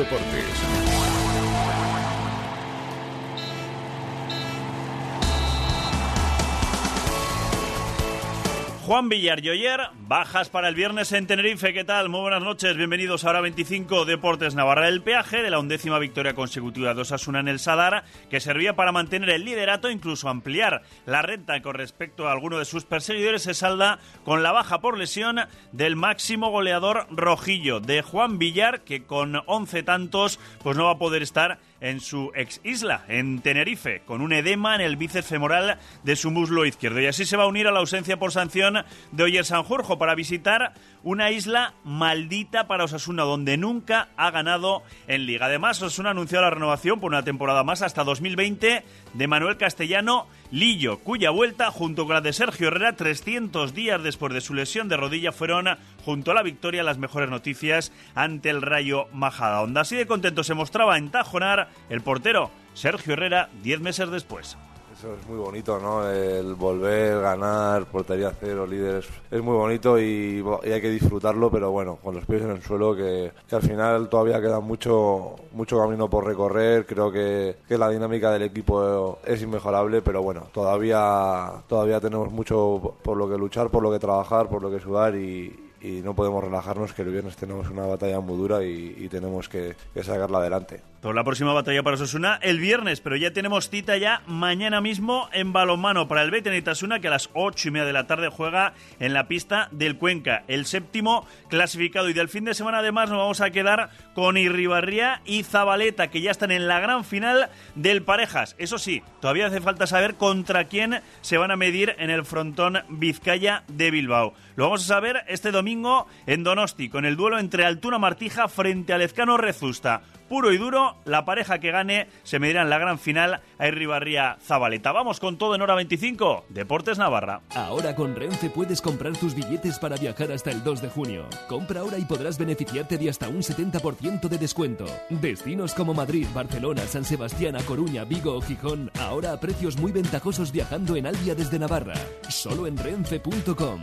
Deportes. Juan Villar Yoyer, bajas para el viernes en Tenerife. ¿Qué tal? Muy buenas noches. Bienvenidos a Hora 25 Deportes Navarra. El peaje de la undécima victoria consecutiva de Osasuna en el Sadar, que servía para mantener el liderato, incluso ampliar la renta con respecto a alguno de sus perseguidores, se salda con la baja por lesión del máximo goleador rojillo, de Juan Villar, que con 11 tantos pues no va a poder estar en su ex isla, en Tenerife, con un edema en el bíceps femoral de su muslo izquierdo. Y así se va a unir a la ausencia por sanción de Oyer Sanjurjo para visitar una isla maldita para Osasuna, donde nunca ha ganado en Liga. Además, Osasuna ha anunciado la renovación por una temporada más hasta 2020 de Manuel Castellano Lillo, cuya vuelta, junto con la de Sergio Herrera, 300 días después de su lesión de rodilla, fueron, junto a la victoria, las mejores noticias ante el Rayo Majada. Onda así de contento se mostraba en Tajonar el portero Sergio Herrera 10 meses después. Eso es muy bonito, ¿no? El volver, ganar, portería cero, líderes, es muy bonito y, hay que disfrutarlo, pero bueno, con los pies en el suelo, que, al final todavía queda mucho, mucho camino por recorrer. Creo que, que, la dinámica del equipo es inmejorable, pero bueno, todavía, todavía tenemos mucho por lo que luchar, por lo que trabajar, por lo que sudar y, y no podemos relajarnos que el viernes tenemos una batalla muy dura y, tenemos que, sacarla adelante. Por la próxima batalla para Osasuna el viernes, pero ya tenemos cita ya mañana mismo en balonmano para el Betis Itasuna que a las ocho y media de la tarde juega en la pista del Cuenca, el séptimo clasificado. Y del fin de semana además nos vamos a quedar con Irribarría y Zabaleta que ya están en la gran final del Parejas. Eso sí, todavía hace falta saber contra quién se van a medir en el frontón Vizcaya de Bilbao. Lo vamos a saber este domingo en Donosti, con el duelo entre Altuna Martija frente a Lezcano Rezusta. Puro y duro, la pareja que gane se medirá en la gran final a Irribarría Zabaleta. Vamos con todo en hora 25, Deportes Navarra. Ahora con Renfe puedes comprar tus billetes para viajar hasta el 2 de junio. Compra ahora y podrás beneficiarte de hasta un 70% de descuento. Destinos como Madrid, Barcelona, San Sebastián, A Coruña, Vigo o Gijón, ahora a precios muy ventajosos viajando en Albia desde Navarra. Solo en renfe.com.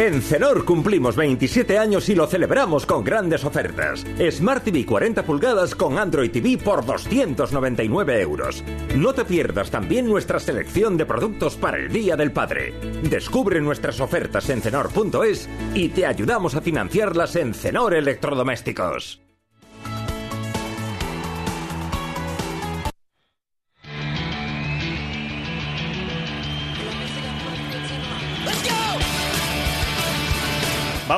En Cenor cumplimos 27 años y lo celebramos con grandes ofertas. Smart TV 40 pulgadas con Android TV por 299 euros. No te pierdas también nuestra selección de productos para el Día del Padre. Descubre nuestras ofertas en cenor.es y te ayudamos a financiarlas en Cenor Electrodomésticos.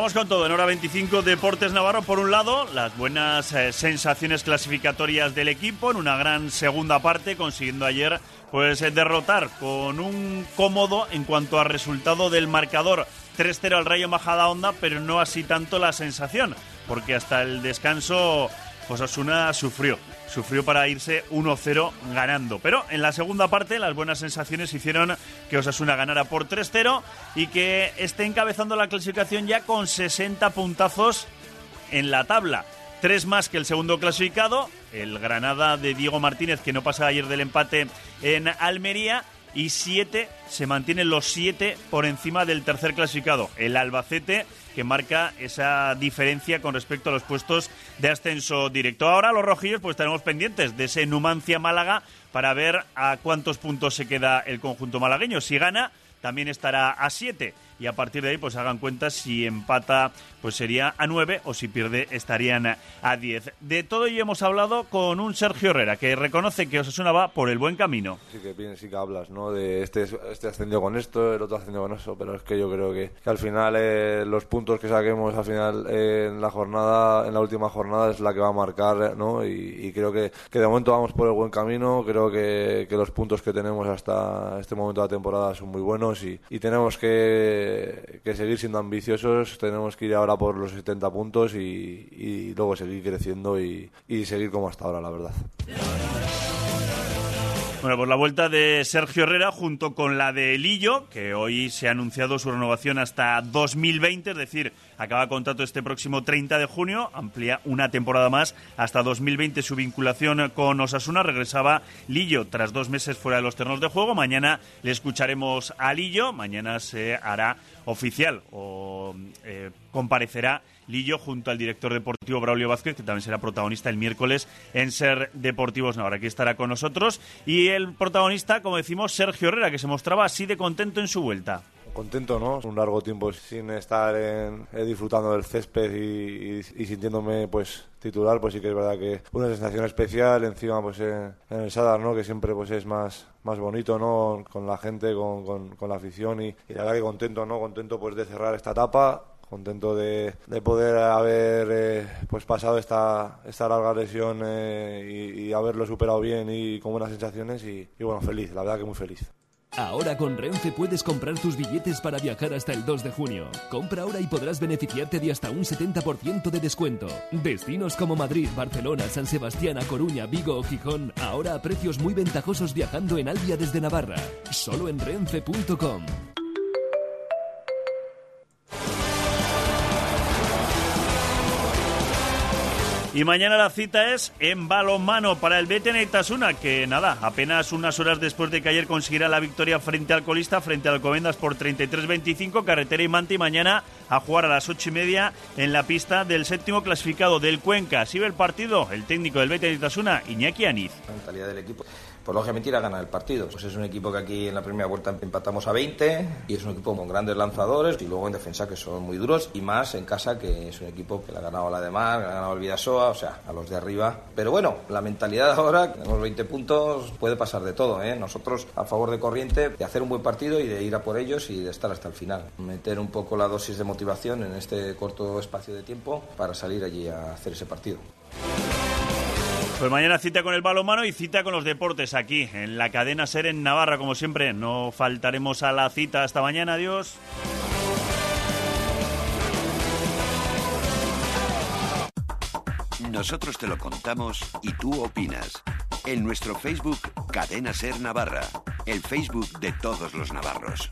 Vamos con todo en hora 25 Deportes Navarro. Por un lado, las buenas eh, sensaciones clasificatorias del equipo en una gran segunda parte, consiguiendo ayer pues eh, derrotar con un cómodo en cuanto a resultado del marcador 3-0 al Rayo Majada Onda, pero no así tanto la sensación, porque hasta el descanso Osasuna sufrió sufrió para irse 1-0 ganando. Pero en la segunda parte las buenas sensaciones hicieron que Osasuna ganara por 3-0 y que esté encabezando la clasificación ya con 60 puntazos en la tabla. Tres más que el segundo clasificado, el Granada de Diego Martínez, que no pasa ayer del empate en Almería, y siete, se mantienen los siete por encima del tercer clasificado, el Albacete, que marca esa diferencia con respecto a los puestos de ascenso directo. Ahora los rojillos pues estaremos pendientes de ese Numancia Málaga para ver a cuántos puntos se queda el conjunto malagueño. Si gana, también estará a siete y a partir de ahí pues hagan cuenta si empata pues sería a 9 o si pierde estarían a 10. De todo ello hemos hablado con un Sergio Herrera que reconoce que Osasuna va por el buen camino. Sí que bien, sí que hablas, ¿no? De este, este ascendió con esto, el otro ascendió con eso, pero es que yo creo que, al final eh, los puntos que saquemos al final eh, en la jornada, en la última jornada es la que va a marcar, ¿no? Y, creo que, de momento vamos por el buen camino, creo que, los puntos que tenemos hasta este momento de la temporada son muy buenos y tenemos que que, seguir siendo ambiciosos, tenemos que ir ahora por los 70 puntos y, luego seguir creciendo y, y seguir como hasta ahora, la verdad. Bueno, pues la vuelta de Sergio Herrera junto con la de Lillo, que hoy se ha anunciado su renovación hasta 2020, es decir, acaba contrato este próximo 30 de junio, amplía una temporada más hasta 2020 su vinculación con Osasuna. Regresaba Lillo tras dos meses fuera de los terrenos de juego. Mañana le escucharemos a Lillo, mañana se hará oficial o eh, comparecerá Lillo junto al director deportivo Braulio Vázquez, que también será protagonista el miércoles en Ser Deportivos Navarra. Aquí estará con nosotros. Y el protagonista, como decimos, Sergio Herrera, que se mostraba así de contento en su vuelta contento, ¿no? Un largo tiempo sin estar en, eh, disfrutando del césped y, sintiéndome pues titular, pues sí que es verdad que una sensación especial encima pues en, el Sadar, ¿no? Que siempre pues es más más bonito, ¿no? Con la gente, con, con, la afición y, la verdad que contento, ¿no? Contento pues de cerrar esta etapa contento de, de poder haber eh, pues pasado esta, esta larga lesión eh, y, haberlo superado bien y con buenas sensaciones y, bueno, feliz, la verdad que muy feliz. Ahora con Renfe puedes comprar tus billetes para viajar hasta el 2 de junio. Compra ahora y podrás beneficiarte de hasta un 70% de descuento. Destinos como Madrid, Barcelona, San Sebastián, A Coruña, Vigo o Gijón, ahora a precios muy ventajosos viajando en Albia desde Navarra. Solo en renfe.com. Y mañana la cita es en balonmano para el BTN Itasuna, que nada, apenas unas horas después de que ayer consiguiera la victoria frente al colista, frente al Comendas por 33-25, carretera y manta y mañana a jugar a las ocho y media en la pista del séptimo clasificado del Cuenca. Si ve el partido, el técnico del BTN Itasuna, Iñaki Aniz. La mentalidad del equipo pues lógicamente irá a ganar el partido. Pues es un equipo que aquí en la primera vuelta empatamos a 20 y es un equipo con grandes lanzadores y luego en defensa que son muy duros y más en casa que es un equipo que le ha ganado a la de Mar, le ha ganado el Vidasoa, o sea, a los de arriba. Pero bueno, la mentalidad ahora, tenemos 20 puntos, puede pasar de todo. ¿eh? Nosotros a favor de corriente, de hacer un buen partido y de ir a por ellos y de estar hasta el final. Meter un poco la dosis de motivación en este corto espacio de tiempo para salir allí a hacer ese partido. Pues mañana cita con el balonmano y cita con los deportes aquí, en la cadena Ser en Navarra, como siempre. No faltaremos a la cita hasta mañana. Adiós. Nosotros te lo contamos y tú opinas. En nuestro Facebook, Cadena Ser Navarra, el Facebook de todos los navarros.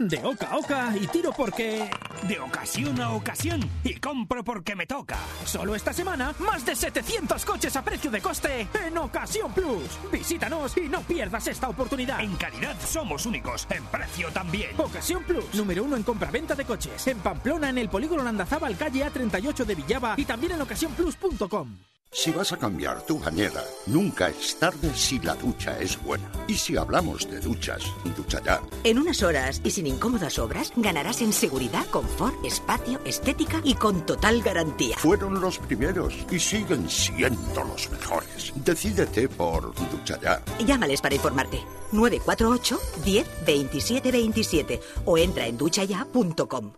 De oca a oca y tiro porque... De ocasión a ocasión y compro porque me toca. Solo esta semana, más de 700 coches a precio de coste en Ocasión Plus. Visítanos y no pierdas esta oportunidad. En calidad somos únicos, en precio también. Ocasión Plus, número uno en compra-venta de coches. En Pamplona, en el polígono Landazábal, calle A38 de Villaba y también en ocasiónplus.com. Si vas a cambiar tu bañera, nunca es tarde si la ducha es buena. Y si hablamos de duchas, ducha ya. En unas horas y sin incómodas obras, ganarás en seguridad, confort, espacio, estética y con total garantía. Fueron los primeros y siguen siendo los mejores. Decídete por ducha ya. Llámales para informarte. 948 10 27 27 o entra en duchaya.com.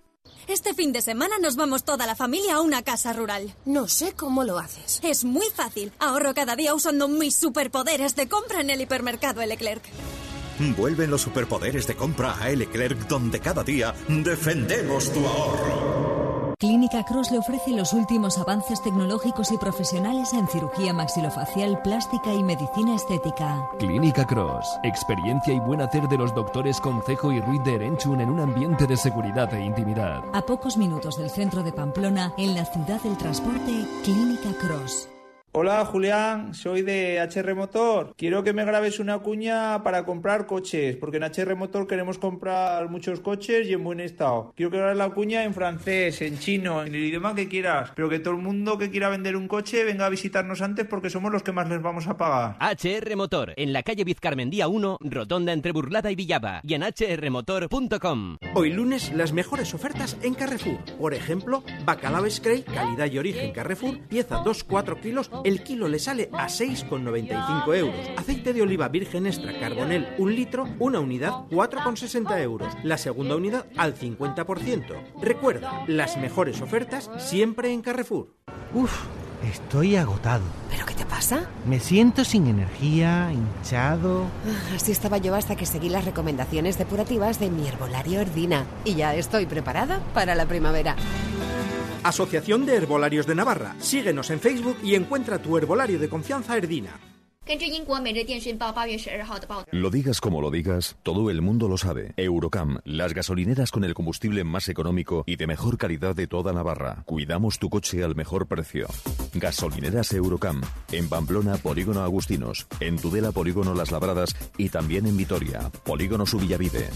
Este fin de semana nos vamos toda la familia a una casa rural. No sé cómo lo haces. Es muy fácil. Ahorro cada día usando mis superpoderes de compra en el hipermercado Leclerc. Vuelven los superpoderes de compra a Leclerc, donde cada día defendemos tu ahorro. Clínica Cross le ofrece los últimos avances tecnológicos y profesionales en cirugía maxilofacial, plástica y medicina estética. Clínica Cross, experiencia y buen hacer de los doctores Concejo y Ruiz de Erenchun en un ambiente de seguridad e intimidad. A pocos minutos del centro de Pamplona, en la ciudad del transporte, Clínica Cross. Hola Julián, soy de HR Motor. Quiero que me grabes una cuña para comprar coches, porque en HR Motor queremos comprar muchos coches y en buen estado. Quiero que grabes la cuña en francés, en chino, en el idioma que quieras, pero que todo el mundo que quiera vender un coche venga a visitarnos antes porque somos los que más les vamos a pagar. HR Motor, en la calle Vizcarmendía 1, rotonda entre Burlada y Villaba, y en hrmotor.com. Hoy lunes las mejores ofertas en Carrefour. Por ejemplo, bacalao Scray, calidad y origen Carrefour, pieza 2-4 kilos el kilo le sale a 6,95 euros. Aceite de oliva virgen extra carbonel, un litro, una unidad, 4,60 euros. La segunda unidad al 50%. Recuerda, las mejores ofertas siempre en Carrefour. Uf, estoy agotado. ¿Pero qué te pasa? Me siento sin energía, hinchado. Ah, así estaba yo hasta que seguí las recomendaciones depurativas de mi herbolario Erdina. Y ya estoy preparada para la primavera. Asociación de Herbolarios de Navarra. Síguenos en Facebook y encuentra tu herbolario de confianza Erdina. Lo digas como lo digas, todo el mundo lo sabe. Eurocam, las gasolineras con el combustible más económico y de mejor calidad de toda Navarra. Cuidamos tu coche al mejor precio. Gasolineras Eurocam, en Pamplona, Polígono Agustinos, en Tudela, Polígono Las Labradas y también en Vitoria, Polígono Subillavide.